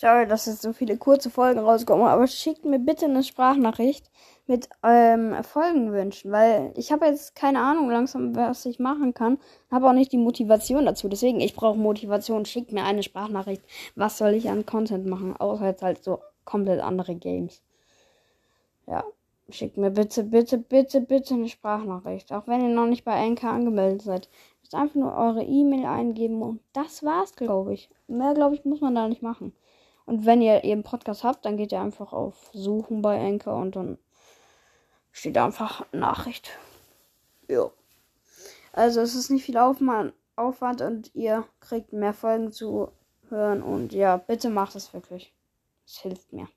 Sorry, dass jetzt so viele kurze Folgen rauskommen, aber schickt mir bitte eine Sprachnachricht mit ähm, Folgenwünschen, weil ich habe jetzt keine Ahnung langsam, was ich machen kann. Habe auch nicht die Motivation dazu. Deswegen, ich brauche Motivation. Schickt mir eine Sprachnachricht. Was soll ich an Content machen? Außer jetzt halt so komplett andere Games. Ja. Schickt mir bitte, bitte, bitte, bitte eine Sprachnachricht. Auch wenn ihr noch nicht bei Anchor angemeldet seid. Müsst einfach nur eure E-Mail eingeben und das war's, glaube ich. Mehr, glaube ich, muss man da nicht machen. Und wenn ihr eben Podcast habt, dann geht ihr einfach auf Suchen bei Anchor und dann steht da einfach Nachricht. Jo. Also es ist nicht viel Aufwand und ihr kriegt mehr Folgen zu hören. Und ja, bitte macht es wirklich. Es hilft mir.